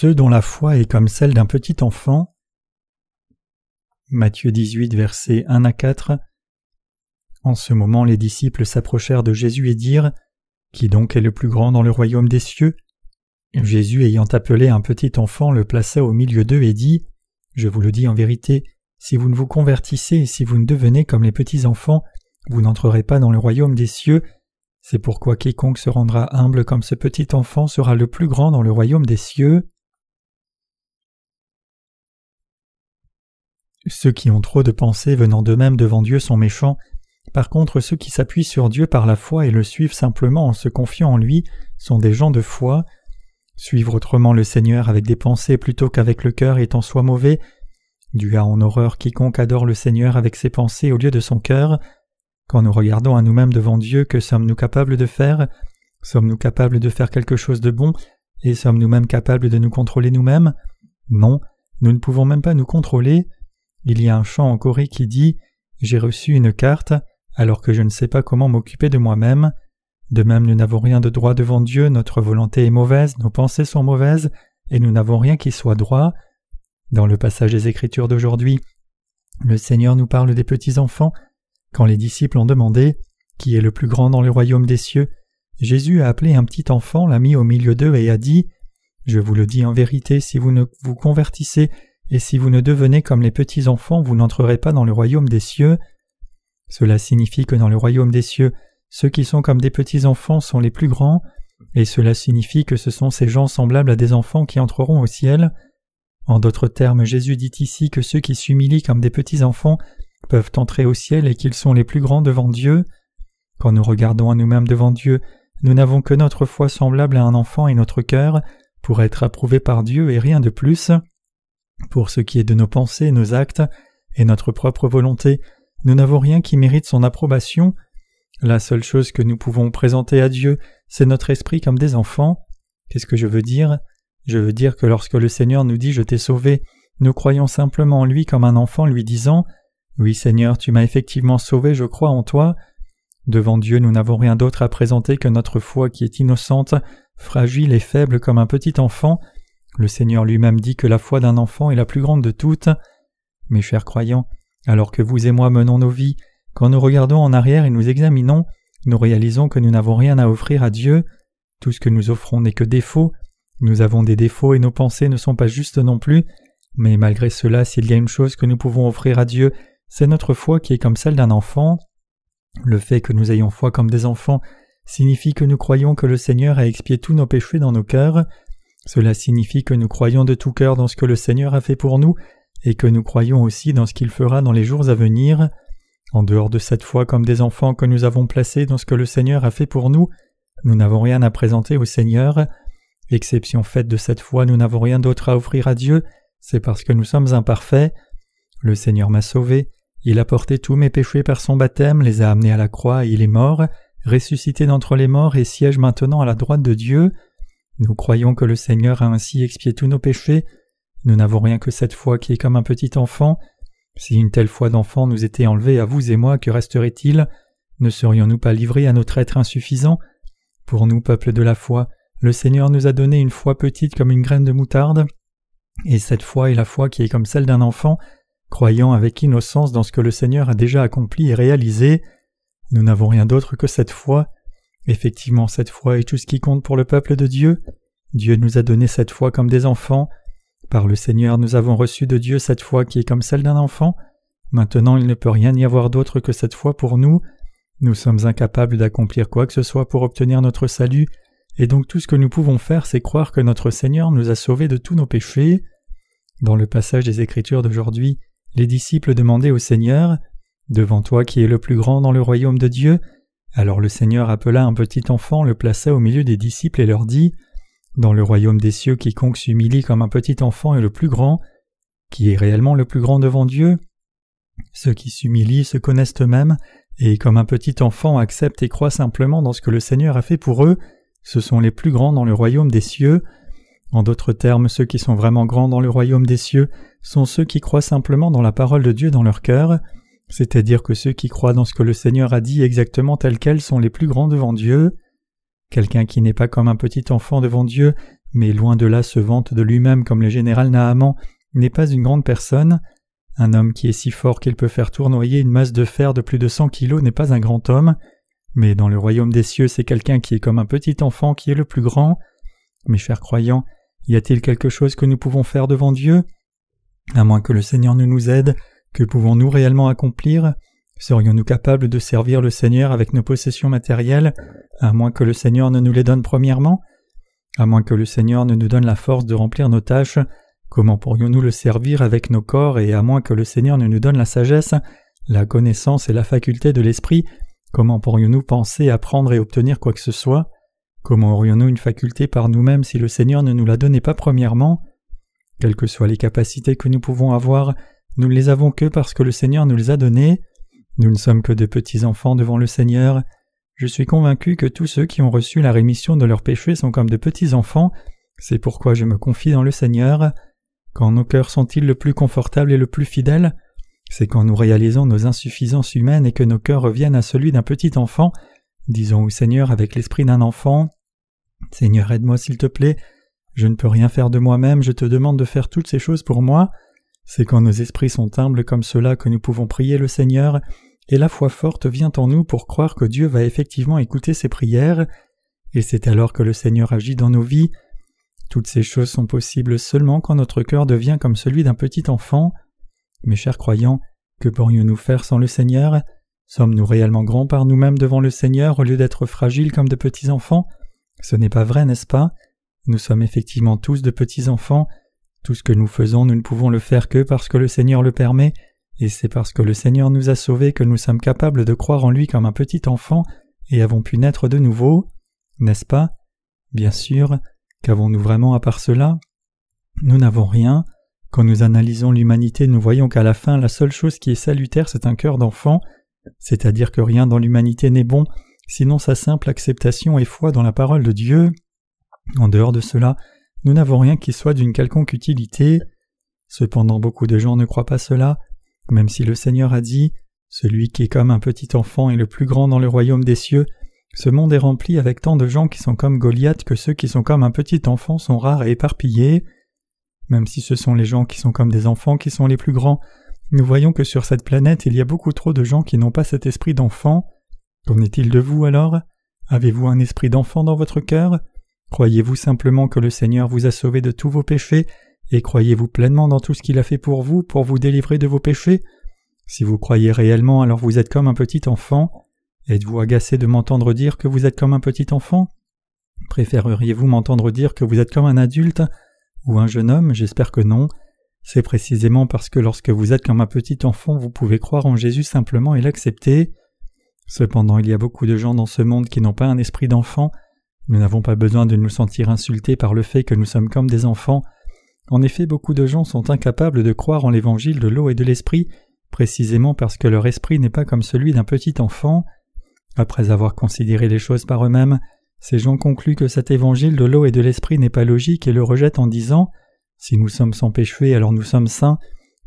Ceux dont la foi est comme celle d'un petit enfant. Matthieu 18, versets 1 à 4. En ce moment, les disciples s'approchèrent de Jésus et dirent Qui donc est le plus grand dans le royaume des cieux? Jésus, ayant appelé un petit enfant, le plaça au milieu d'eux et dit Je vous le dis en vérité, si vous ne vous convertissez et si vous ne devenez comme les petits enfants, vous n'entrerez pas dans le royaume des cieux. C'est pourquoi quiconque se rendra humble comme ce petit enfant sera le plus grand dans le royaume des cieux. Ceux qui ont trop de pensées venant d'eux-mêmes devant Dieu sont méchants. Par contre, ceux qui s'appuient sur Dieu par la foi et le suivent simplement en se confiant en lui sont des gens de foi. Suivre autrement le Seigneur avec des pensées plutôt qu'avec le cœur est en soi mauvais. Dieu a en horreur quiconque adore le Seigneur avec ses pensées au lieu de son cœur. Quand nous regardons à nous-mêmes devant Dieu, que sommes-nous capables de faire? Sommes-nous capables de faire quelque chose de bon? Et sommes-nous même capables de nous contrôler nous-mêmes? Non, nous ne pouvons même pas nous contrôler. Il y a un chant en Corée qui dit J'ai reçu une carte, alors que je ne sais pas comment m'occuper de moi-même. De même, nous n'avons rien de droit devant Dieu, notre volonté est mauvaise, nos pensées sont mauvaises, et nous n'avons rien qui soit droit. Dans le passage des Écritures d'aujourd'hui, le Seigneur nous parle des petits enfants quand les disciples ont demandé Qui est le plus grand dans le royaume des cieux? Jésus a appelé un petit enfant, l'a mis au milieu d'eux et a dit Je vous le dis en vérité, si vous ne vous convertissez et si vous ne devenez comme les petits enfants, vous n'entrerez pas dans le royaume des cieux. Cela signifie que dans le royaume des cieux, ceux qui sont comme des petits enfants sont les plus grands, et cela signifie que ce sont ces gens semblables à des enfants qui entreront au ciel. En d'autres termes, Jésus dit ici que ceux qui s'humilient comme des petits enfants peuvent entrer au ciel et qu'ils sont les plus grands devant Dieu. Quand nous regardons à nous-mêmes devant Dieu, nous n'avons que notre foi semblable à un enfant et notre cœur pour être approuvés par Dieu et rien de plus. Pour ce qui est de nos pensées, nos actes et notre propre volonté, nous n'avons rien qui mérite son approbation. La seule chose que nous pouvons présenter à Dieu, c'est notre esprit comme des enfants. Qu'est-ce que je veux dire? Je veux dire que lorsque le Seigneur nous dit Je t'ai sauvé, nous croyons simplement en lui comme un enfant lui disant oui Seigneur, tu m'as effectivement sauvé, je crois en toi. Devant Dieu, nous n'avons rien d'autre à présenter que notre foi qui est innocente, fragile et faible comme un petit enfant. Le Seigneur lui-même dit que la foi d'un enfant est la plus grande de toutes. Mes chers croyants, alors que vous et moi menons nos vies, quand nous regardons en arrière et nous examinons, nous réalisons que nous n'avons rien à offrir à Dieu. Tout ce que nous offrons n'est que défaut. Nous avons des défauts et nos pensées ne sont pas justes non plus. Mais malgré cela, s'il y a une chose que nous pouvons offrir à Dieu, c'est notre foi qui est comme celle d'un enfant. Le fait que nous ayons foi comme des enfants signifie que nous croyons que le Seigneur a expié tous nos péchés dans nos cœurs. Cela signifie que nous croyons de tout cœur dans ce que le Seigneur a fait pour nous et que nous croyons aussi dans ce qu'il fera dans les jours à venir. En dehors de cette foi comme des enfants que nous avons placés dans ce que le Seigneur a fait pour nous, nous n'avons rien à présenter au Seigneur. Exception faite de cette foi, nous n'avons rien d'autre à offrir à Dieu, c'est parce que nous sommes imparfaits. Le Seigneur m'a sauvé, il a porté tous mes péchés par son baptême, les a amenés à la croix et il est mort, ressuscité d'entre les morts et siège maintenant à la droite de Dieu. Nous croyons que le Seigneur a ainsi expié tous nos péchés. Nous n'avons rien que cette foi qui est comme un petit enfant. Si une telle foi d'enfant nous était enlevée à vous et moi, que resterait-il? Ne serions-nous pas livrés à notre être insuffisant? Pour nous, peuple de la foi, le Seigneur nous a donné une foi petite comme une graine de moutarde, et cette foi est la foi qui est comme celle d'un enfant, croyant avec innocence dans ce que le Seigneur a déjà accompli et réalisé. Nous n'avons rien d'autre que cette foi. Effectivement, cette foi est tout ce qui compte pour le peuple de Dieu. Dieu nous a donné cette foi comme des enfants. Par le Seigneur, nous avons reçu de Dieu cette foi qui est comme celle d'un enfant. Maintenant, il ne peut rien y avoir d'autre que cette foi pour nous. Nous sommes incapables d'accomplir quoi que ce soit pour obtenir notre salut, et donc tout ce que nous pouvons faire, c'est croire que notre Seigneur nous a sauvés de tous nos péchés. Dans le passage des Écritures d'aujourd'hui, les disciples demandaient au Seigneur Devant toi qui es le plus grand dans le royaume de Dieu Alors le Seigneur appela un petit enfant, le plaça au milieu des disciples et leur dit Dans le royaume des cieux, quiconque s'humilie comme un petit enfant est le plus grand. Qui est réellement le plus grand devant Dieu? Ceux qui s'humilient se connaissent eux-mêmes et comme un petit enfant acceptent et croient simplement dans ce que le Seigneur a fait pour eux, ce sont les plus grands dans le royaume des cieux. En d'autres termes, ceux qui sont vraiment grands dans le royaume des cieux sont ceux qui croient simplement dans la parole de Dieu dans leur cœur, c'est-à-dire que ceux qui croient dans ce que le Seigneur a dit exactement tel quel sont les plus grands devant Dieu. Quelqu'un qui n'est pas comme un petit enfant devant Dieu mais loin de là se vante de lui-même comme le général Naaman, n'est pas une grande personne. Un homme qui est si fort qu'il peut faire tournoyer une masse de fer de plus de cent kilos n'est pas un grand homme. Mais dans le royaume des cieux, c'est quelqu'un qui est comme un petit enfant qui est le plus grand. Mes chers croyants, y a-t-il quelque chose que nous pouvons faire devant Dieu? À moins que le Seigneur ne nous aide, que pouvons-nous réellement accomplir? Serions-nous capables de servir le Seigneur avec nos possessions matérielles, à moins que le Seigneur ne nous les donne premièrement? À moins que le Seigneur ne nous donne la force de remplir nos tâches, comment pourrions-nous le servir avec nos corps et à moins que le Seigneur ne nous donne la sagesse, la connaissance et la faculté de l'esprit, comment pourrions-nous penser, apprendre et obtenir quoi que ce soit? Comment aurions-nous une faculté par nous-mêmes si le Seigneur ne nous la donnait pas premièrement? Quelles que soient les capacités que nous pouvons avoir, nous ne les avons que parce que le Seigneur nous les a données. Nous ne sommes que de petits enfants devant le Seigneur. Je suis convaincu que tous ceux qui ont reçu la rémission de leurs péchés sont comme de petits enfants. C'est pourquoi je me confie dans le Seigneur. Quand nos cœurs sont-ils le plus confortables et le plus fidèles? C'est quand nous réalisons nos insuffisances humaines et que nos cœurs reviennent à celui d'un petit enfant Disons au Seigneur avec l'esprit d'un enfant Seigneur, aide-moi s'il te plaît. Je ne peux rien faire de moi-même, je te demande de faire toutes ces choses pour moi. C'est quand nos esprits sont humbles comme cela que nous pouvons prier le Seigneur, et la foi forte vient en nous pour croire que Dieu va effectivement écouter ces prières, et c'est alors que le Seigneur agit dans nos vies. Toutes ces choses sont possibles seulement quand notre cœur devient comme celui d'un petit enfant. Mes chers croyants, que pourrions-nous faire sans le Seigneur? Sommes-nous réellement grands par nous-mêmes devant le Seigneur au lieu d'être fragiles comme de petits enfants? Ce n'est pas vrai, n'est-ce pas? Nous sommes effectivement tous de petits enfants. Tout ce que nous faisons, nous ne pouvons le faire que parce que le Seigneur le permet, et c'est parce que le Seigneur nous a sauvés que nous sommes capables de croire en lui comme un petit enfant et avons pu naître de nouveau. N'est-ce pas? Bien sûr. Qu'avons-nous vraiment à part cela? Nous n'avons rien. Quand nous analysons l'humanité, nous voyons qu'à la fin, la seule chose qui est salutaire, c'est un cœur d'enfant, c'est-à-dire que rien dans l'humanité n'est bon, sinon sa simple acceptation et foi dans la parole de Dieu. En dehors de cela, nous n'avons rien qui soit d'une quelconque utilité. Cependant beaucoup de gens ne croient pas cela, même si le Seigneur a dit Celui qui est comme un petit enfant est le plus grand dans le royaume des cieux. Ce monde est rempli avec tant de gens qui sont comme Goliath que ceux qui sont comme un petit enfant sont rares et éparpillés. Même si ce sont les gens qui sont comme des enfants qui sont les plus grands, nous voyons que sur cette planète il y a beaucoup trop de gens qui n'ont pas cet esprit d'enfant. Qu'en est-il de vous alors? Avez-vous un esprit d'enfant dans votre cœur? Croyez-vous simplement que le Seigneur vous a sauvé de tous vos péchés et croyez-vous pleinement dans tout ce qu'il a fait pour vous pour vous délivrer de vos péchés? Si vous croyez réellement alors vous êtes comme un petit enfant. Êtes-vous agacé de m'entendre dire que vous êtes comme un petit enfant? Préféreriez-vous m'entendre dire que vous êtes comme un adulte ou un jeune homme? J'espère que non. C'est précisément parce que lorsque vous êtes comme un petit enfant, vous pouvez croire en Jésus simplement et l'accepter. Cependant, il y a beaucoup de gens dans ce monde qui n'ont pas un esprit d'enfant. Nous n'avons pas besoin de nous sentir insultés par le fait que nous sommes comme des enfants. En effet, beaucoup de gens sont incapables de croire en l'évangile de l'eau et de l'esprit, précisément parce que leur esprit n'est pas comme celui d'un petit enfant. Après avoir considéré les choses par eux-mêmes, ces gens concluent que cet évangile de l'eau et de l'esprit n'est pas logique et le rejettent en disant si nous sommes sans péché, alors nous sommes saints.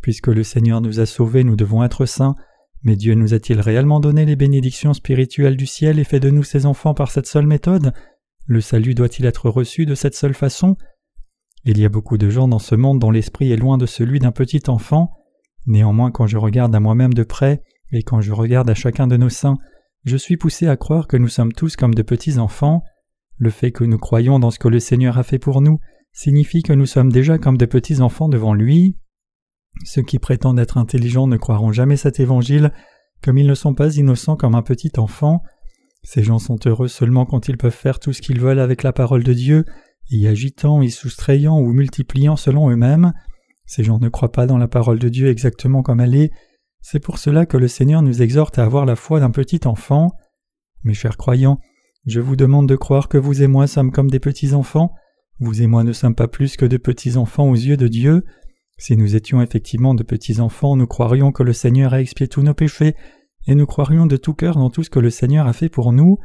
Puisque le Seigneur nous a sauvés, nous devons être saints. Mais Dieu nous a-t-il réellement donné les bénédictions spirituelles du ciel et fait de nous ses enfants par cette seule méthode? Le salut doit-il être reçu de cette seule façon? Il y a beaucoup de gens dans ce monde dont l'esprit est loin de celui d'un petit enfant. Néanmoins, quand je regarde à moi-même de près, et quand je regarde à chacun de nos saints, je suis poussé à croire que nous sommes tous comme de petits enfants. Le fait que nous croyons dans ce que le Seigneur a fait pour nous signifie que nous sommes déjà comme des petits enfants devant lui. Ceux qui prétendent être intelligents ne croiront jamais cet évangile, comme ils ne sont pas innocents comme un petit enfant. Ces gens sont heureux seulement quand ils peuvent faire tout ce qu'ils veulent avec la parole de Dieu, y agitant, y soustrayant ou multipliant selon eux-mêmes. Ces gens ne croient pas dans la parole de Dieu exactement comme elle est. C'est pour cela que le Seigneur nous exhorte à avoir la foi d'un petit enfant. Mes chers croyants, je vous demande de croire que vous et moi sommes comme des petits enfants, vous et moi ne sommes pas plus que de petits enfants aux yeux de Dieu. Si nous étions effectivement de petits enfants, nous croirions que le Seigneur a expié tous nos péchés, et nous croirions de tout cœur dans tout ce que le Seigneur a fait pour nous.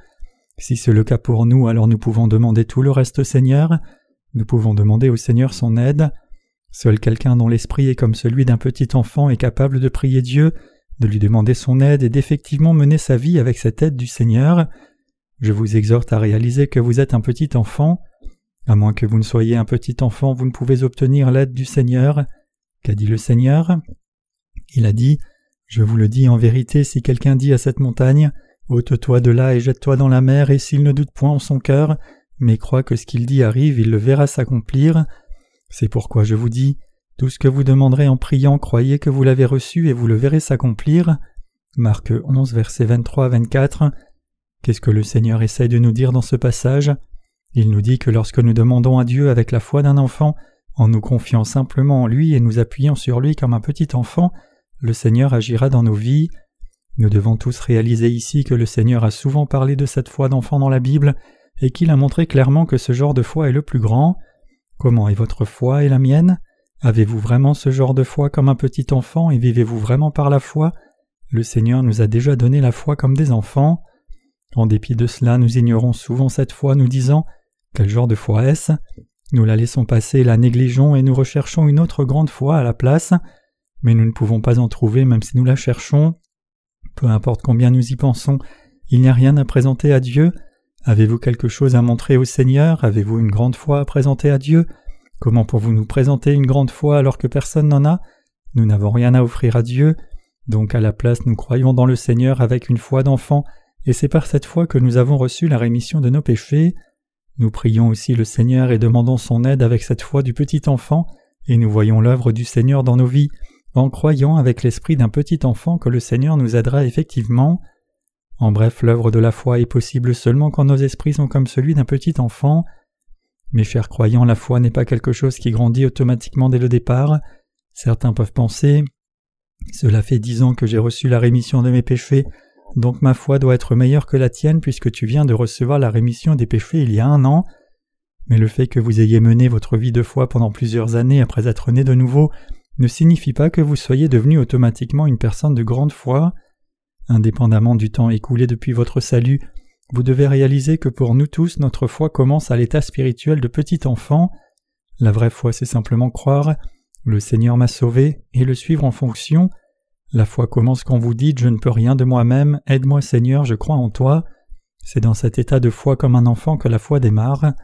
Si c'est le cas pour nous, alors nous pouvons demander tout le reste au Seigneur. Nous pouvons demander au Seigneur son aide. Seul quelqu'un dont l'esprit est comme celui d'un petit enfant est capable de prier Dieu, de lui demander son aide et d'effectivement mener sa vie avec cette aide du Seigneur. Je vous exhorte à réaliser que vous êtes un petit enfant. À moins que vous ne soyez un petit enfant, vous ne pouvez obtenir l'aide du Seigneur. Qu'a dit le Seigneur? Il a dit Je vous le dis en vérité, si quelqu'un dit à cette montagne ôte-toi de là et jette-toi dans la mer, et s'il ne doute point en son cœur, mais croit que ce qu'il dit arrive, il le verra s'accomplir. C'est pourquoi je vous dis tout ce que vous demanderez en priant, croyez que vous l'avez reçu et vous le verrez s'accomplir. Marc 11, versets 23 à 24. Qu'est-ce que le Seigneur essaie de nous dire dans ce passage? Il nous dit que lorsque nous demandons à Dieu avec la foi d'un enfant, en nous confiant simplement en lui et nous appuyant sur lui comme un petit enfant, le Seigneur agira dans nos vies. Nous devons tous réaliser ici que le Seigneur a souvent parlé de cette foi d'enfant dans la Bible et qu'il a montré clairement que ce genre de foi est le plus grand. Comment est votre foi et la mienne? Avez-vous vraiment ce genre de foi comme un petit enfant et vivez-vous vraiment par la foi? Le Seigneur nous a déjà donné la foi comme des enfants. En dépit de cela, nous ignorons souvent cette foi, nous disant Quel genre de foi est-ce? Nous la laissons passer, la négligeons et nous recherchons une autre grande foi à la place, mais nous ne pouvons pas en trouver même si nous la cherchons. Peu importe combien nous y pensons, il n'y a rien à présenter à Dieu. Avez-vous quelque chose à montrer au Seigneur? Avez-vous une grande foi à présenter à Dieu? Comment pouvez-vous nous présenter une grande foi alors que personne n'en a? Nous n'avons rien à offrir à Dieu, donc à la place nous croyons dans le Seigneur avec une foi d'enfant, et c'est par cette foi que nous avons reçu la rémission de nos péchés. Nous prions aussi le Seigneur et demandons son aide avec cette foi du petit enfant, et nous voyons l'œuvre du Seigneur dans nos vies, en croyant avec l'esprit d'un petit enfant que le Seigneur nous aidera effectivement. En bref, l'œuvre de la foi est possible seulement quand nos esprits sont comme celui d'un petit enfant. Mes chers croyants, la foi n'est pas quelque chose qui grandit automatiquement dès le départ. Certains peuvent penser Cela fait dix ans que j'ai reçu la rémission de mes péchés, donc ma foi doit être meilleure que la tienne puisque tu viens de recevoir la rémission des péchés il y a un an. Mais le fait que vous ayez mené votre vie de foi pendant plusieurs années après être né de nouveau ne signifie pas que vous soyez devenu automatiquement une personne de grande foi. Indépendamment du temps écoulé depuis votre salut, vous devez réaliser que pour nous tous notre foi commence à l'état spirituel de petit enfant. La vraie foi c'est simplement croire le Seigneur m'a sauvé et le suivre en fonction. La foi commence quand vous dites Je ne peux rien de moi-même, aide-moi Seigneur, je crois en toi. C'est dans cet état de foi comme un enfant que la foi démarre.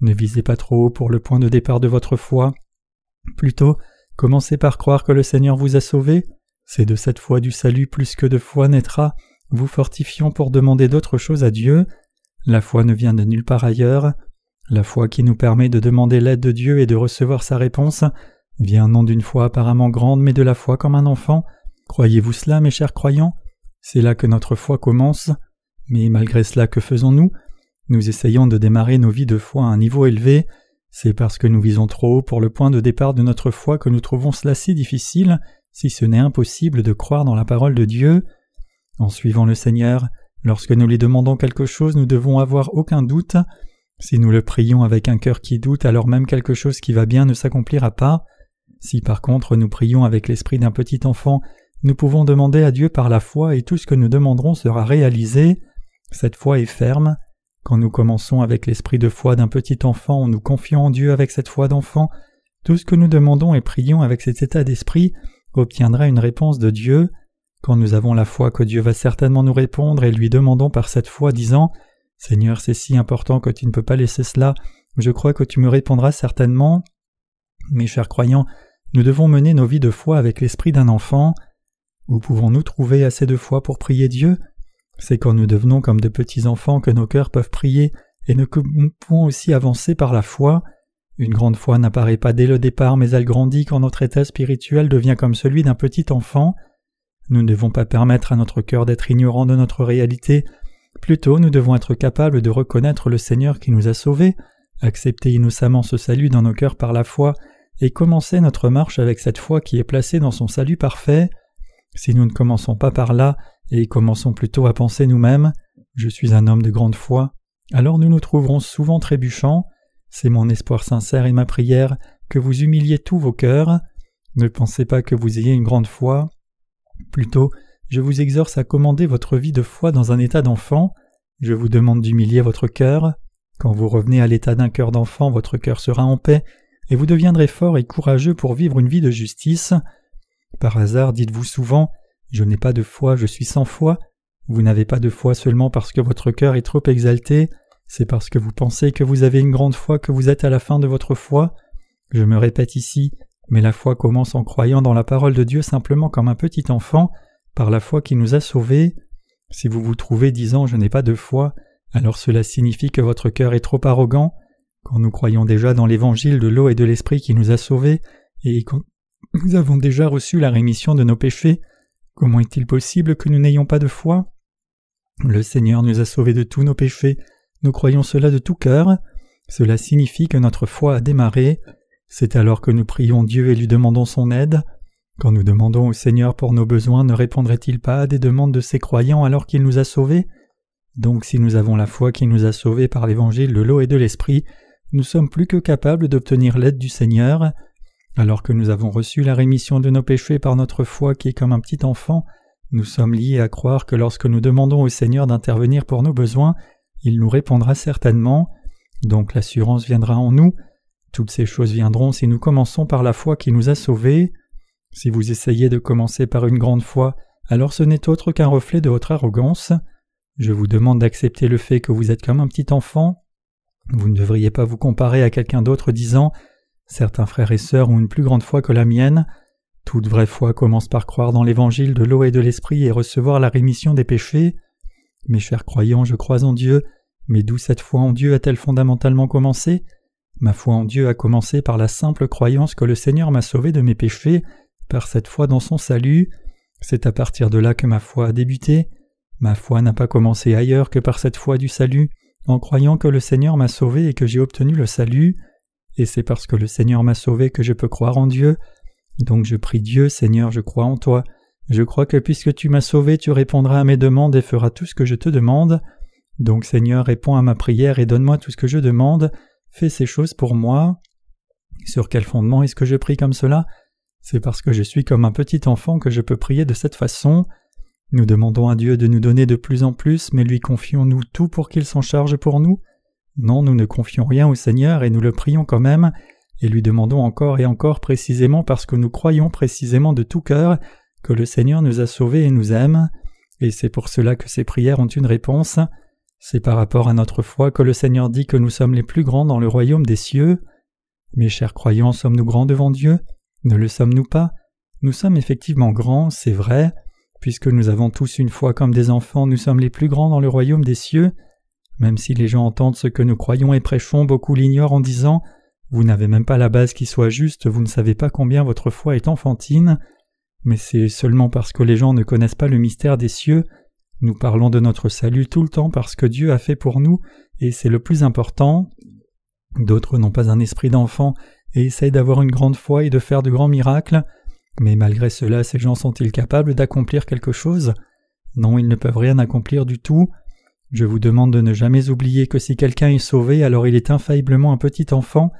Ne visez pas trop haut pour le point de départ de votre foi. Plutôt, commencez par croire que le Seigneur vous a sauvé. C'est de cette foi du salut plus que de foi naîtra vous fortifiant pour demander d'autres choses à Dieu. La foi ne vient de nulle part ailleurs. La foi qui nous permet de demander l'aide de Dieu et de recevoir sa réponse vient non d'une foi apparemment grande, mais de la foi comme un enfant. Croyez-vous cela, mes chers croyants? C'est là que notre foi commence. Mais malgré cela, que faisons-nous? Nous essayons de démarrer nos vies de foi à un niveau élevé. C'est parce que nous visons trop haut pour le point de départ de notre foi que nous trouvons cela si difficile, si ce n'est impossible de croire dans la parole de Dieu. En suivant le Seigneur, lorsque nous lui demandons quelque chose, nous devons avoir aucun doute. Si nous le prions avec un cœur qui doute, alors même quelque chose qui va bien ne s'accomplira pas. Si par contre nous prions avec l'esprit d'un petit enfant, nous pouvons demander à Dieu par la foi et tout ce que nous demanderons sera réalisé. Cette foi est ferme. Quand nous commençons avec l'esprit de foi d'un petit enfant en nous confiant en Dieu avec cette foi d'enfant, tout ce que nous demandons et prions avec cet état d'esprit obtiendra une réponse de Dieu. Quand nous avons la foi que Dieu va certainement nous répondre et lui demandons par cette foi disant Seigneur, c'est si important que tu ne peux pas laisser cela, je crois que tu me répondras certainement. Mes chers croyants, nous devons mener nos vies de foi avec l'esprit d'un enfant. Où pouvons-nous trouver assez de foi pour prier Dieu? C'est quand nous devenons comme de petits enfants que nos cœurs peuvent prier et nous pouvons aussi avancer par la foi. Une grande foi n'apparaît pas dès le départ, mais elle grandit quand notre état spirituel devient comme celui d'un petit enfant. Nous ne devons pas permettre à notre cœur d'être ignorant de notre réalité, plutôt nous devons être capables de reconnaître le Seigneur qui nous a sauvés, accepter innocemment ce salut dans nos cœurs par la foi, et commencer notre marche avec cette foi qui est placée dans son salut parfait. Si nous ne commençons pas par là, et commençons plutôt à penser nous-mêmes Je suis un homme de grande foi, alors nous nous trouverons souvent trébuchants. C'est mon espoir sincère et ma prière que vous humiliez tous vos cœurs. Ne pensez pas que vous ayez une grande foi, Plutôt, je vous exhorte à commander votre vie de foi dans un état d'enfant. Je vous demande d'humilier votre cœur. Quand vous revenez à l'état d'un cœur d'enfant, votre cœur sera en paix, et vous deviendrez fort et courageux pour vivre une vie de justice. Par hasard, dites-vous souvent Je n'ai pas de foi, je suis sans foi. Vous n'avez pas de foi seulement parce que votre cœur est trop exalté, C'est parce que vous pensez que vous avez une grande foi que vous êtes à la fin de votre foi. Je me répète ici, mais la foi commence en croyant dans la parole de Dieu simplement comme un petit enfant, par la foi qui nous a sauvés. Si vous vous trouvez disant je n'ai pas de foi, alors cela signifie que votre cœur est trop arrogant. Quand nous croyons déjà dans l'évangile de l'eau et de l'esprit qui nous a sauvés, et que nous avons déjà reçu la rémission de nos péchés, comment est-il possible que nous n'ayons pas de foi? Le Seigneur nous a sauvés de tous nos péchés, nous croyons cela de tout cœur, cela signifie que notre foi a démarré, c'est alors que nous prions Dieu et lui demandons son aide. Quand nous demandons au Seigneur pour nos besoins, ne répondrait-il pas à des demandes de ses croyants alors qu'il nous a sauvés? Donc si nous avons la foi qui nous a sauvés par l'évangile de l'eau et de l'esprit, nous sommes plus que capables d'obtenir l'aide du Seigneur. Alors que nous avons reçu la rémission de nos péchés par notre foi qui est comme un petit enfant, nous sommes liés à croire que lorsque nous demandons au Seigneur d'intervenir pour nos besoins, il nous répondra certainement, donc l'assurance viendra en nous. Toutes ces choses viendront si nous commençons par la foi qui nous a sauvés. Si vous essayez de commencer par une grande foi, alors ce n'est autre qu'un reflet de votre arrogance. Je vous demande d'accepter le fait que vous êtes comme un petit enfant. Vous ne devriez pas vous comparer à quelqu'un d'autre disant Certains frères et sœurs ont une plus grande foi que la mienne. Toute vraie foi commence par croire dans l'évangile de l'eau et de l'esprit et recevoir la rémission des péchés. Mes chers croyants, je crois en Dieu, mais d'où cette foi en Dieu a-t-elle fondamentalement commencé? Ma foi en Dieu a commencé par la simple croyance que le Seigneur m'a sauvé de mes péchés, par cette foi dans son salut. C'est à partir de là que ma foi a débuté. Ma foi n'a pas commencé ailleurs que par cette foi du salut, en croyant que le Seigneur m'a sauvé et que j'ai obtenu le salut et c'est parce que le Seigneur m'a sauvé que je peux croire en Dieu. Donc je prie Dieu, Seigneur, je crois en toi. Je crois que puisque tu m'as sauvé, tu répondras à mes demandes et feras tout ce que je te demande. Donc Seigneur, réponds à ma prière et donne-moi tout ce que je demande. Fais ces choses pour moi. Sur quel fondement est-ce que je prie comme cela? C'est parce que je suis comme un petit enfant que je peux prier de cette façon. Nous demandons à Dieu de nous donner de plus en plus, mais lui confions-nous tout pour qu'il s'en charge pour nous. Non, nous ne confions rien au Seigneur et nous le prions quand même, et lui demandons encore et encore précisément parce que nous croyons précisément de tout cœur que le Seigneur nous a sauvés et nous aime, et c'est pour cela que ces prières ont une réponse. C'est par rapport à notre foi que le Seigneur dit que nous sommes les plus grands dans le royaume des cieux. Mes chers croyants, sommes-nous grands devant Dieu? Ne le sommes-nous pas? Nous sommes effectivement grands, c'est vrai. Puisque nous avons tous une foi comme des enfants, nous sommes les plus grands dans le royaume des cieux. Même si les gens entendent ce que nous croyons et prêchons, beaucoup l'ignorent en disant Vous n'avez même pas la base qui soit juste, vous ne savez pas combien votre foi est enfantine. Mais c'est seulement parce que les gens ne connaissent pas le mystère des cieux. Nous parlons de notre salut tout le temps parce que Dieu a fait pour nous, et c'est le plus important. D'autres n'ont pas un esprit d'enfant et essayent d'avoir une grande foi et de faire de grands miracles. Mais malgré cela, ces gens sont-ils capables d'accomplir quelque chose? Non, ils ne peuvent rien accomplir du tout. Je vous demande de ne jamais oublier que si quelqu'un est sauvé, alors il est infailliblement un petit enfant.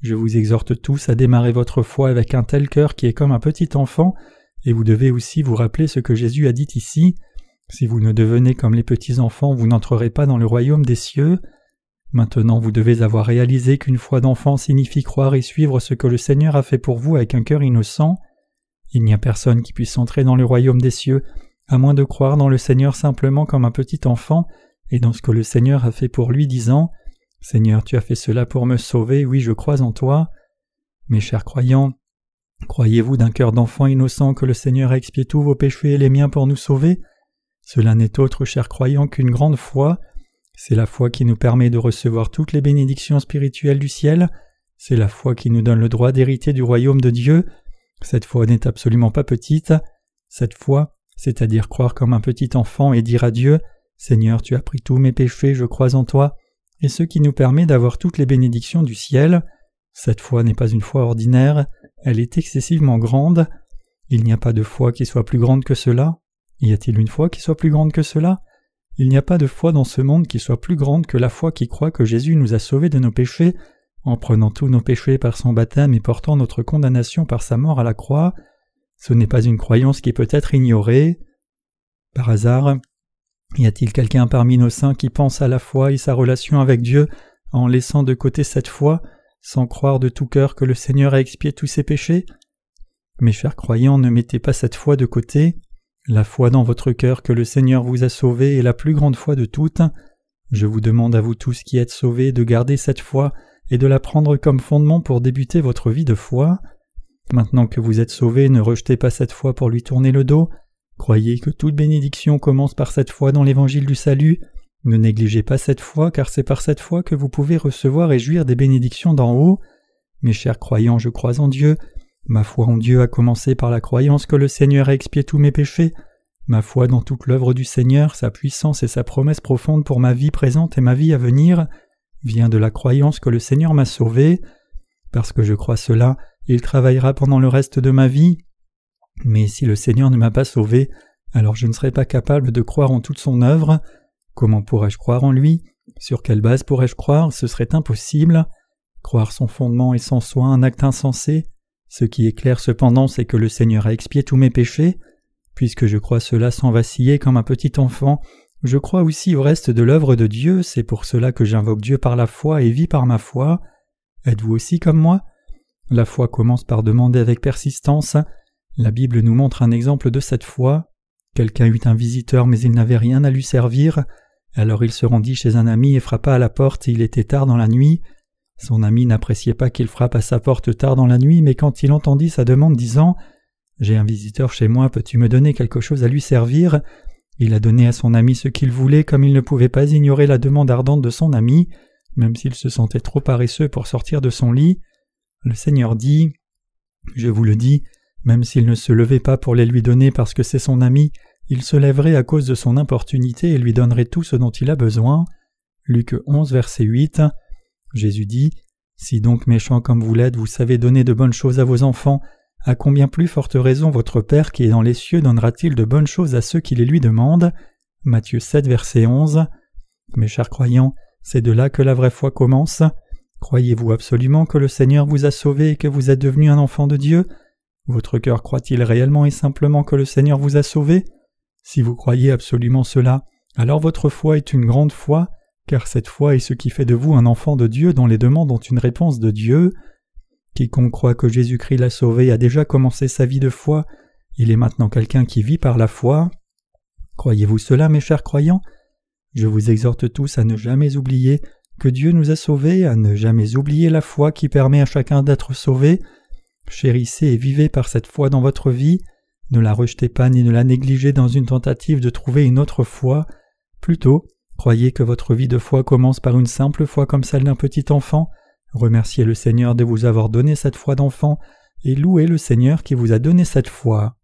Je vous exhorte tous à démarrer votre foi avec un tel cœur qui est comme un petit enfant, et vous devez aussi vous rappeler ce que Jésus a dit ici. Si vous ne devenez comme les petits enfants, vous n'entrerez pas dans le royaume des cieux. Maintenant vous devez avoir réalisé qu'une foi d'enfant signifie croire et suivre ce que le Seigneur a fait pour vous avec un cœur innocent. Il n'y a personne qui puisse entrer dans le royaume des cieux, à moins de croire dans le Seigneur simplement comme un petit enfant, et dans ce que le Seigneur a fait pour lui, disant Seigneur, tu as fait cela pour me sauver, oui, je crois en toi. Mes chers croyants, croyez-vous d'un cœur d'enfant innocent que le Seigneur a expié tous vos péchés et les miens pour nous sauver? Cela n'est autre, chers croyants, qu'une grande foi. C'est la foi qui nous permet de recevoir toutes les bénédictions spirituelles du ciel. C'est la foi qui nous donne le droit d'hériter du royaume de Dieu. Cette foi n'est absolument pas petite. Cette foi, c'est-à-dire croire comme un petit enfant et dire à Dieu Seigneur, tu as pris tous mes péchés, je crois en toi, et ce qui nous permet d'avoir toutes les bénédictions du ciel. Cette foi n'est pas une foi ordinaire, elle est excessivement grande. Il n'y a pas de foi qui soit plus grande que cela. Y a-t-il une foi qui soit plus grande que cela? Il n'y a pas de foi dans ce monde qui soit plus grande que la foi qui croit que Jésus nous a sauvés de nos péchés, en prenant tous nos péchés par son baptême et portant notre condamnation par sa mort à la croix. Ce n'est pas une croyance qui peut être ignorée. Par hasard, y a-t-il quelqu'un parmi nos saints qui pense à la foi et sa relation avec Dieu en laissant de côté cette foi, sans croire de tout cœur que le Seigneur a expié tous ses péchés? Mes chers croyants, ne mettez pas cette foi de côté. La foi dans votre cœur que le Seigneur vous a sauvé est la plus grande foi de toutes. Je vous demande à vous tous qui êtes sauvés de garder cette foi et de la prendre comme fondement pour débuter votre vie de foi. Maintenant que vous êtes sauvés, ne rejetez pas cette foi pour lui tourner le dos. Croyez que toute bénédiction commence par cette foi dans l'évangile du salut. Ne négligez pas cette foi, car c'est par cette foi que vous pouvez recevoir et jouir des bénédictions d'en haut. Mes chers croyants, je crois en Dieu. Ma foi en Dieu a commencé par la croyance que le Seigneur a expié tous mes péchés. Ma foi dans toute l'œuvre du Seigneur, sa puissance et sa promesse profonde pour ma vie présente et ma vie à venir vient de la croyance que le Seigneur m'a sauvé. Parce que je crois cela, il travaillera pendant le reste de ma vie. Mais si le Seigneur ne m'a pas sauvé, alors je ne serai pas capable de croire en toute son œuvre. Comment pourrais-je croire en lui? Sur quelle base pourrais-je croire? Ce serait impossible. Croire son fondement est sans soi un acte insensé. Ce qui est clair cependant, c'est que le Seigneur a expié tous mes péchés. Puisque je crois cela sans vaciller comme un petit enfant, je crois aussi au reste de l'œuvre de Dieu, c'est pour cela que j'invoque Dieu par la foi et vis par ma foi. Êtes-vous aussi comme moi? La foi commence par demander avec persistance. La Bible nous montre un exemple de cette foi. Quelqu'un eut un visiteur mais il n'avait rien à lui servir. Alors il se rendit chez un ami et frappa à la porte, il était tard dans la nuit. Son ami n'appréciait pas qu'il frappe à sa porte tard dans la nuit, mais quand il entendit sa demande disant J'ai un visiteur chez moi, peux-tu me donner quelque chose à lui servir? Il a donné à son ami ce qu'il voulait, comme il ne pouvait pas ignorer la demande ardente de son ami, même s'il se sentait trop paresseux pour sortir de son lit. Le Seigneur dit Je vous le dis, même s'il ne se levait pas pour les lui donner parce que c'est son ami, il se lèverait à cause de son importunité et lui donnerait tout ce dont il a besoin. Luc 11, verset 8. Jésus dit Si donc méchant comme vous l'êtes, vous savez donner de bonnes choses à vos enfants, à combien plus forte raison votre Père qui est dans les cieux donnera-t-il de bonnes choses à ceux qui les lui demandent? Matthieu 7, verset 11. Mes chers croyants, c'est de là que la vraie foi commence. Croyez-vous absolument que le Seigneur vous a sauvé et que vous êtes devenu un enfant de Dieu? Votre cœur croit-il réellement et simplement que le Seigneur vous a sauvé? Si vous croyez absolument cela, alors votre foi est une grande foi, car cette foi est ce qui fait de vous un enfant de Dieu dont les demandes ont une réponse de Dieu. Quiconque croit que Jésus-Christ l'a sauvé a déjà commencé sa vie de foi, il est maintenant quelqu'un qui vit par la foi. Croyez-vous cela, mes chers croyants? Je vous exhorte tous à ne jamais oublier que Dieu nous a sauvés, à ne jamais oublier la foi qui permet à chacun d'être sauvé. Chérissez et vivez par cette foi dans votre vie, ne la rejetez pas ni ne la négligez dans une tentative de trouver une autre foi, plutôt Croyez que votre vie de foi commence par une simple foi comme celle d'un petit enfant, remerciez le Seigneur de vous avoir donné cette foi d'enfant, et louez le Seigneur qui vous a donné cette foi.